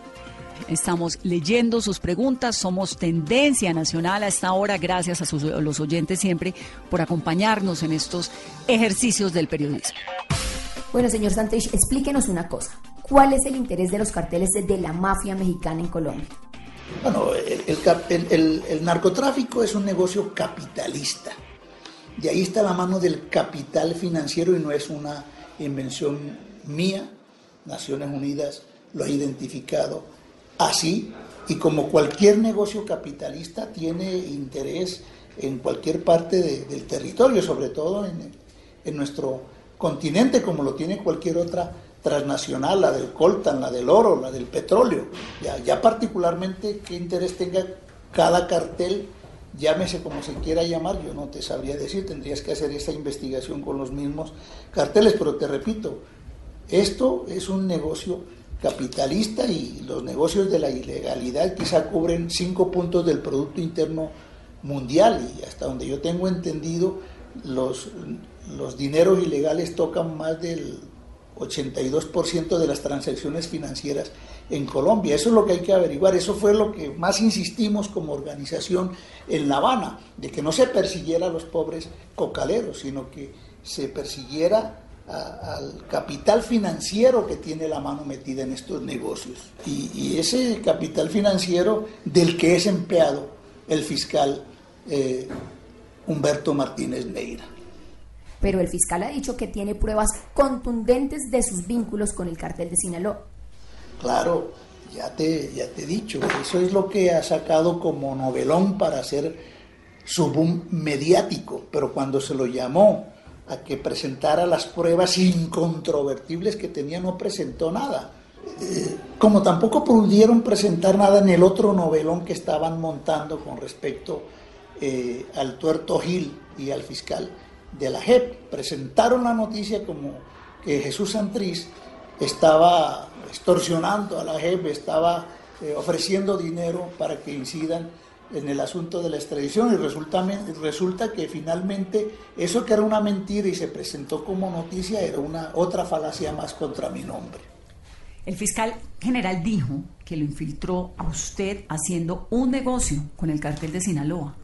Estamos leyendo sus preguntas, somos tendencia nacional a esta hora, gracias a, sus, a los oyentes siempre por acompañarnos en estos ejercicios del periodismo. Bueno, señor Santrich, explíquenos una cosa. ¿Cuál es el interés de los carteles de la mafia mexicana en Colombia? Bueno, el, el- el- el narcotráfico es un negocio capitalista. De ahí está la mano del capital financiero y no es una invención mía. Naciones Unidas lo ha identificado así y como cualquier negocio capitalista tiene interés en cualquier parte de- del territorio, sobre todo en, en nuestro continente, como lo tiene cualquier otra transnacional, la del coltan, la del oro, la del petróleo. Ya particularmente qué interés tenga cada cartel, llámese como se quiera llamar, yo no te sabría decir, tendrías que hacer esa investigación con los mismos carteles, pero te repito, esto es un negocio capitalista y los negocios de la ilegalidad quizá cubren cinco puntos del Producto Interno Mundial y hasta donde yo tengo entendido, los, los dineros ilegales tocan más del 82% de las transacciones financieras en Colombia. Eso es lo que hay que averiguar. Eso fue lo que más insistimos como organización en La Habana, de que no se persiguiera a los pobres cocaleros, sino que se persiguiera al capital financiero que tiene la mano metida en estos negocios. Y, y ese capital financiero del que es empleado el fiscal eh, Humberto Martínez Neira. Pero el fiscal ha dicho que tiene pruebas contundentes de sus vínculos con el cartel de Sinaloa. Claro, ya te, ya te he dicho, eso es lo que ha sacado como novelón para hacer su boom mediático, pero cuando se lo llamó a que presentara las pruebas incontrovertibles que tenía, no presentó nada. Eh, como tampoco pudieron presentar nada en el otro novelón que estaban montando con respecto eh, al tuerto Gil y al fiscal de la JEP. Presentaron la noticia como que Jesús Santriz estaba extorsionando a la JEP, estaba eh, ofreciendo dinero para que incidan en el asunto de la extradición y resulta, resulta que finalmente eso que era una mentira y se presentó como noticia era una otra falacia más contra mi nombre. El fiscal general dijo que lo infiltró a usted haciendo un negocio con el cartel de Sinaloa.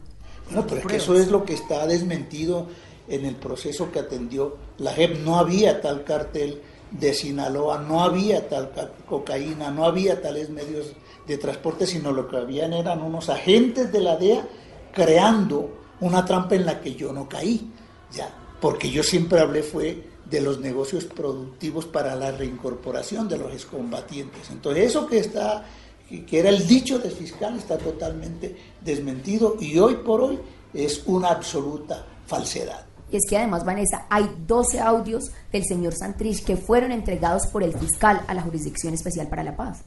Bueno, pero es que eso es lo que está desmentido en el proceso que atendió la JEP. No había tal cartel de Sinaloa, no había tal cocaína, no había tales medios de transporte, sino lo que habían eran unos agentes de la DEA creando una trampa en la que yo no caí, ya, porque yo siempre hablé fue de los negocios productivos para la reincorporación de los excombatientes. Entonces, eso que está que era el dicho del fiscal está totalmente desmentido y hoy por hoy es una absoluta falsedad. Y es que además, Vanessa, hay 12 audios del señor Santrich que fueron entregados por el fiscal a la Jurisdicción Especial para la Paz.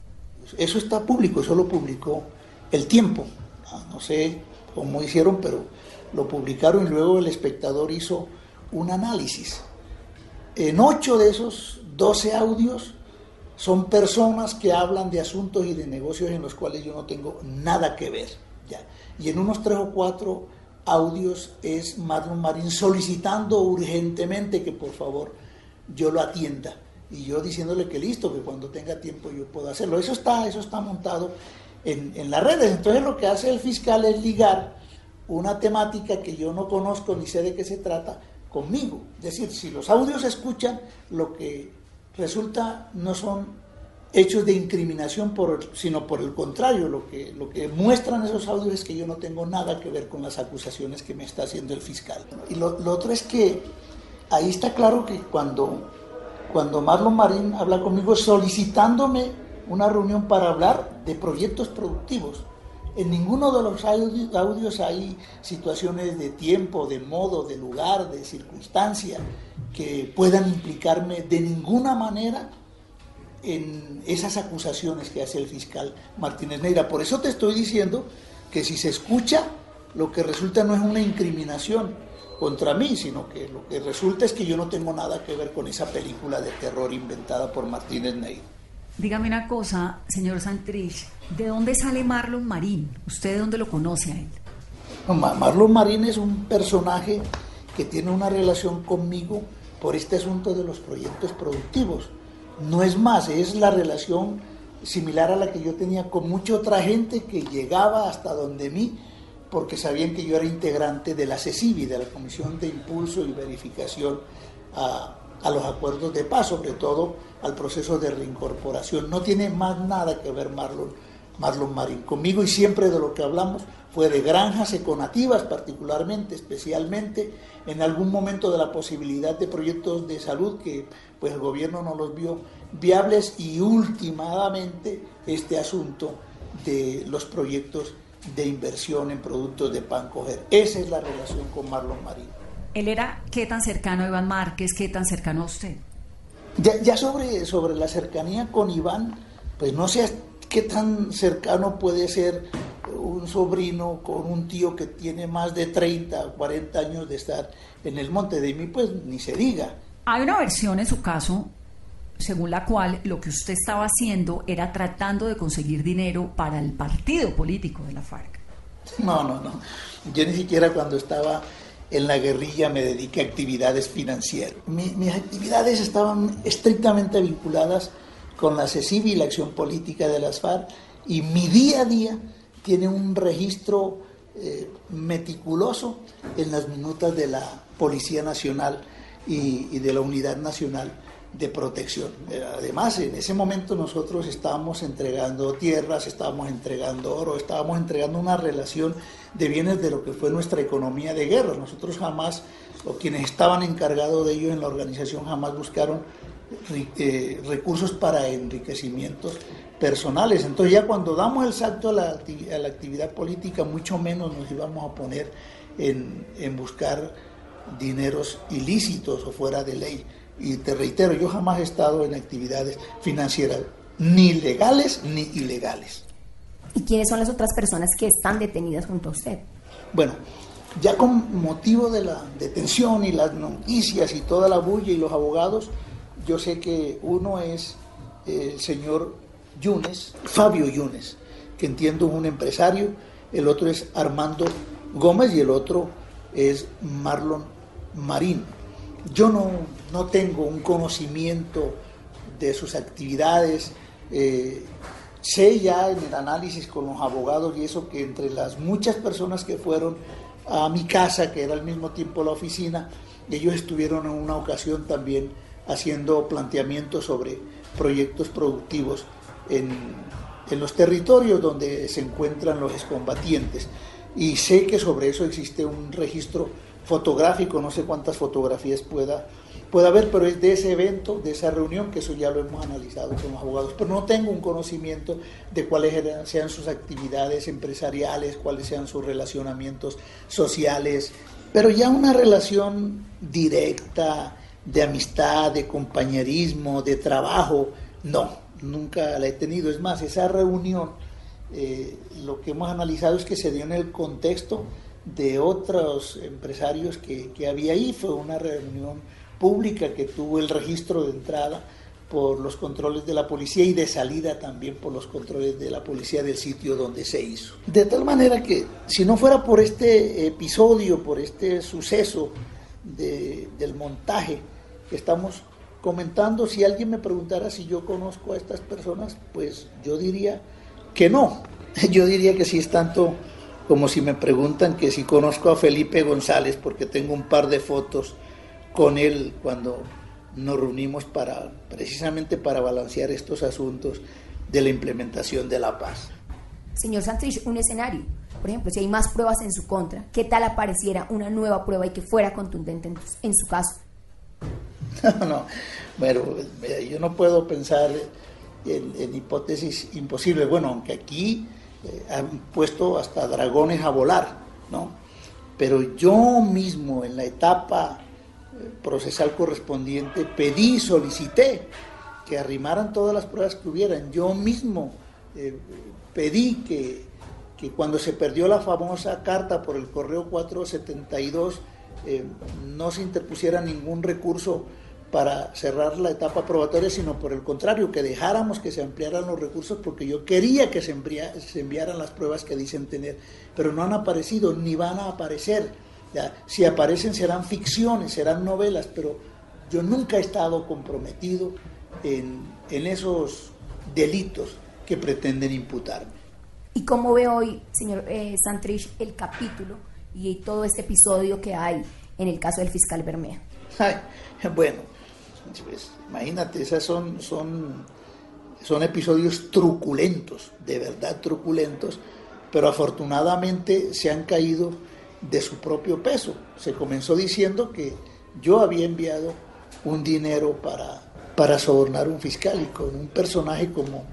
Eso está público, eso lo publicó el tiempo. No sé cómo hicieron, pero lo publicaron y luego el espectador hizo un análisis. En ocho de esos 12 audios son personas que hablan de asuntos y de negocios en los cuales yo no tengo nada que ver. Ya. Y en unos tres o cuatro audios es Marlon Marín solicitando urgentemente que por favor yo lo atienda. Y yo diciéndole que listo, que cuando tenga tiempo yo puedo hacerlo. Eso está, eso está montado en, en las redes. Entonces lo que hace el fiscal es ligar una temática que yo no conozco ni sé de qué se trata conmigo. Es decir, si los audios se escuchan, lo que resulta no son hechos de incriminación, por, sino por el contrario, lo que, lo que muestran esos audios es que yo no tengo nada que ver con las acusaciones que me está haciendo el fiscal. Y lo, otro es que ahí está claro que cuando, cuando Marlon Marín habla conmigo solicitándome una reunión para hablar de proyectos productivos, en ninguno de los audios hay situaciones de tiempo, de modo, de lugar, de circunstancia que puedan implicarme de ninguna manera en esas acusaciones que hace el fiscal Martínez Neira. Por eso te estoy diciendo que si se escucha, lo que resulta no es una incriminación contra mí, sino que lo que resulta es que yo no tengo nada que ver con esa película de terror inventada por Martínez Neira. Dígame una cosa, señor Santrich, ¿de dónde sale Marlon Marín? ¿Usted de dónde lo conoce a él? Marlon Marín es un personaje que tiene una relación conmigo por este asunto de los proyectos productivos. No es más, es la relación similar a la que yo tenía con mucha otra gente que llegaba hasta donde mí porque sabían que yo era integrante de la CECIBI, de la Comisión de Impulso y Verificación a, a, los acuerdos de paz, sobre todo al proceso de reincorporación. No tiene más nada que ver Marlon, Marlon Marín conmigo y siempre de lo que hablamos fue de granjas econativas particularmente, especialmente en algún momento de la posibilidad de proyectos de salud que pues el gobierno no los vio viables y últimamente este asunto de los proyectos de inversión en productos de pan coger. Esa es la relación con Marlon Marín. ¿Él era qué tan cercano a Iván Márquez, qué tan cercano a usted? Ya, ya sobre, sobre la cercanía con Iván, pues no sé qué tan cercano puede ser un sobrino con un tío que tiene más de 30 o 40 años de estar en el monte de mí, pues ni se diga. Hay una versión en su caso según la cual lo que usted estaba haciendo era tratando de conseguir dinero para el partido político de la FARC. No, no, no. Yo ni siquiera cuando estaba en la guerrilla me dediqué a actividades financieras. mis actividades estaban estrictamente vinculadas con la CECIB y la acción política de las FARC y mi día a día tiene un registro eh, meticuloso en las minutas de la Policía Nacional y, y de la Unidad Nacional de protección. Además, en ese momento nosotros estábamos entregando tierras, estábamos entregando oro, estábamos entregando una relación de bienes de lo que fue nuestra economía de guerra. Nosotros jamás, o quienes estaban encargados de ello en la organización, jamás buscaron eh, recursos para enriquecimientos personales. Entonces ya cuando damos el salto a la, a la actividad política, mucho menos nos íbamos a poner en, en buscar dineros ilícitos o fuera de ley. Y te reitero, yo jamás he estado en actividades financieras ni legales ni ilegales. ¿Y quiénes son las otras personas que están detenidas junto a usted? Bueno, ya con motivo de la detención y las noticias y toda la bulla y los abogados, yo sé que uno es el señor Yunes, Fabio Yunes, que entiendo es un empresario, el otro es Armando Gómez y el otro es Marlon Marín. Yo no, no tengo un conocimiento de sus actividades. Eh, sé ya en el análisis con los abogados y eso que entre las muchas personas que fueron a mi casa, que era al mismo tiempo la oficina, ellos estuvieron en una ocasión también haciendo planteamientos sobre proyectos productivos en, en los territorios donde se encuentran los excombatientes. Y sé que sobre eso existe un registro fotográfico, no sé cuántas fotografías pueda, pueda haber, pero es de ese evento, de esa reunión, que eso ya lo hemos analizado con los abogados, pero no tengo un conocimiento de cuáles sean sus actividades empresariales, cuáles sean sus relacionamientos sociales, pero ya una relación directa de amistad, de compañerismo, de trabajo, no, nunca la he tenido. Es más, esa reunión, eh, lo que hemos analizado es que se dio en el contexto de otros empresarios que, había ahí. Fue una reunión pública que tuvo el registro de entrada por los controles de la policía y de salida también por los controles de la policía del sitio donde se hizo. De tal manera que si no fuera por este episodio, por este suceso del montaje estamos comentando, si alguien me preguntara si yo conozco a estas personas, pues yo diría que no. (laughs) Yo diría que si es tanto como si me preguntan que si conozco a Felipe González, porque tengo un par de fotos con él cuando nos reunimos para precisamente para balancear estos asuntos de la implementación de la paz. Señor Santrich, un escenario. Por ejemplo, si hay más pruebas en su contra, ¿qué tal apareciera una nueva prueba y que fuera contundente en, su caso? (laughs) No, no. Bueno, yo no puedo pensar en, hipótesis imposibles. Bueno, aunque aquí eh, han puesto hasta dragones a volar, ¿no? Pero yo mismo en la etapa eh, procesal correspondiente pedí, solicité que arrimaran todas las pruebas que hubieran. Yo mismo eh, pedí que, que, cuando se perdió la famosa carta por el correo 472 eh, no se interpusiera ningún recurso para cerrar la etapa probatoria, sino por el contrario, que dejáramos que se ampliaran los recursos porque yo quería que se, enviaran las pruebas que dicen tener, pero no han aparecido ni van a aparecer. Si aparecen serán ficciones, serán novelas, pero yo nunca he estado comprometido en, en esos delitos que pretenden imputarme. ¿Y cómo ve hoy, señor eh, Santrich, el capítulo y todo este episodio que hay en el caso del fiscal Bermea? Bueno, pues, imagínate, esas son, son, son episodios truculentos, de verdad truculentos, pero afortunadamente se han caído de su propio peso. Se comenzó diciendo que yo había enviado un dinero para, para sobornar un fiscal y con un personaje como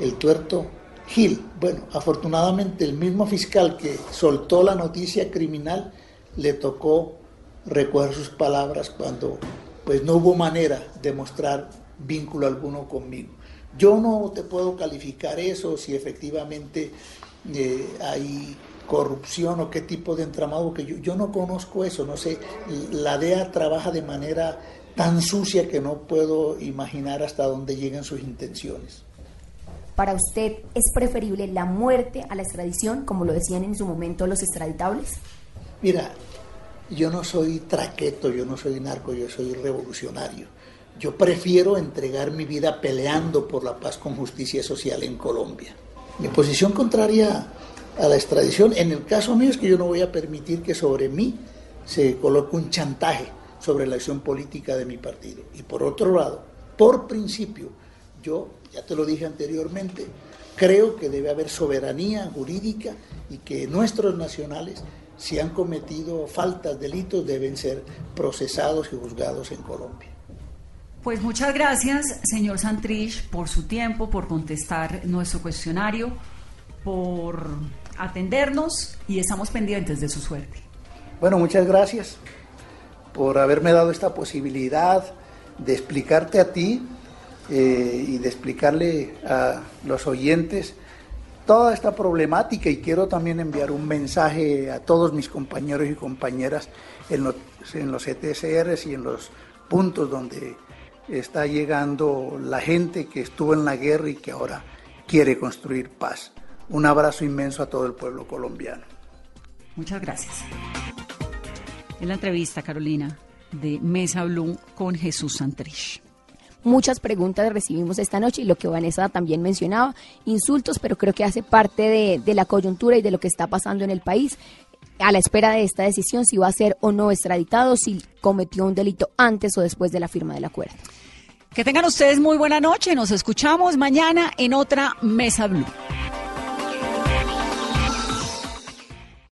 el tuerto Gil. Bueno, afortunadamente el mismo fiscal que soltó la noticia criminal le tocó recoger sus palabras cuando pues no hubo manera de mostrar vínculo alguno conmigo. Yo no te puedo calificar eso si efectivamente eh, hay corrupción o qué tipo de entramado, porque yo, yo no conozco eso, no sé, la DEA trabaja de manera tan sucia que no puedo imaginar hasta dónde llegan sus intenciones. ¿Para usted es preferible la muerte a la extradición, como lo decían en su momento los extraditables? Mira, yo no soy traqueto, yo no soy narco, yo soy revolucionario. Yo prefiero entregar mi vida peleando por la paz con justicia social en Colombia. Mi posición contraria a la extradición, en el caso mío, es que yo no voy a permitir que sobre mí se coloque un chantaje sobre la acción política de mi partido. Y por otro lado, por principio, yo, ya te lo dije anteriormente, creo que debe haber soberanía jurídica y que nuestros nacionales si han cometido faltas, delitos, deben ser procesados y juzgados en Colombia. Pues muchas gracias, señor Santrich, por su tiempo, por contestar nuestro cuestionario, por atendernos y estamos pendientes de su suerte. Bueno, muchas gracias por haberme dado esta posibilidad de explicarte a ti eh, y de explicarle a los oyentes toda esta problemática y quiero también enviar un mensaje a todos mis compañeros y compañeras en los, en los ETSRs y en los puntos donde está llegando la gente que estuvo en la guerra y que ahora quiere construir paz. Un abrazo inmenso a todo el pueblo colombiano. Muchas gracias. En la entrevista, Carolina, de Mesa Blue con Jesús Santrich. Muchas preguntas recibimos esta noche y lo que Vanessa también mencionaba, insultos, pero creo que hace parte de, la coyuntura y de lo que está pasando en el país a la espera de esta decisión si va a ser o no extraditado, si cometió un delito antes o después de la firma del acuerdo. Que tengan ustedes muy buena noche. Nos escuchamos mañana en otra Mesa Blue.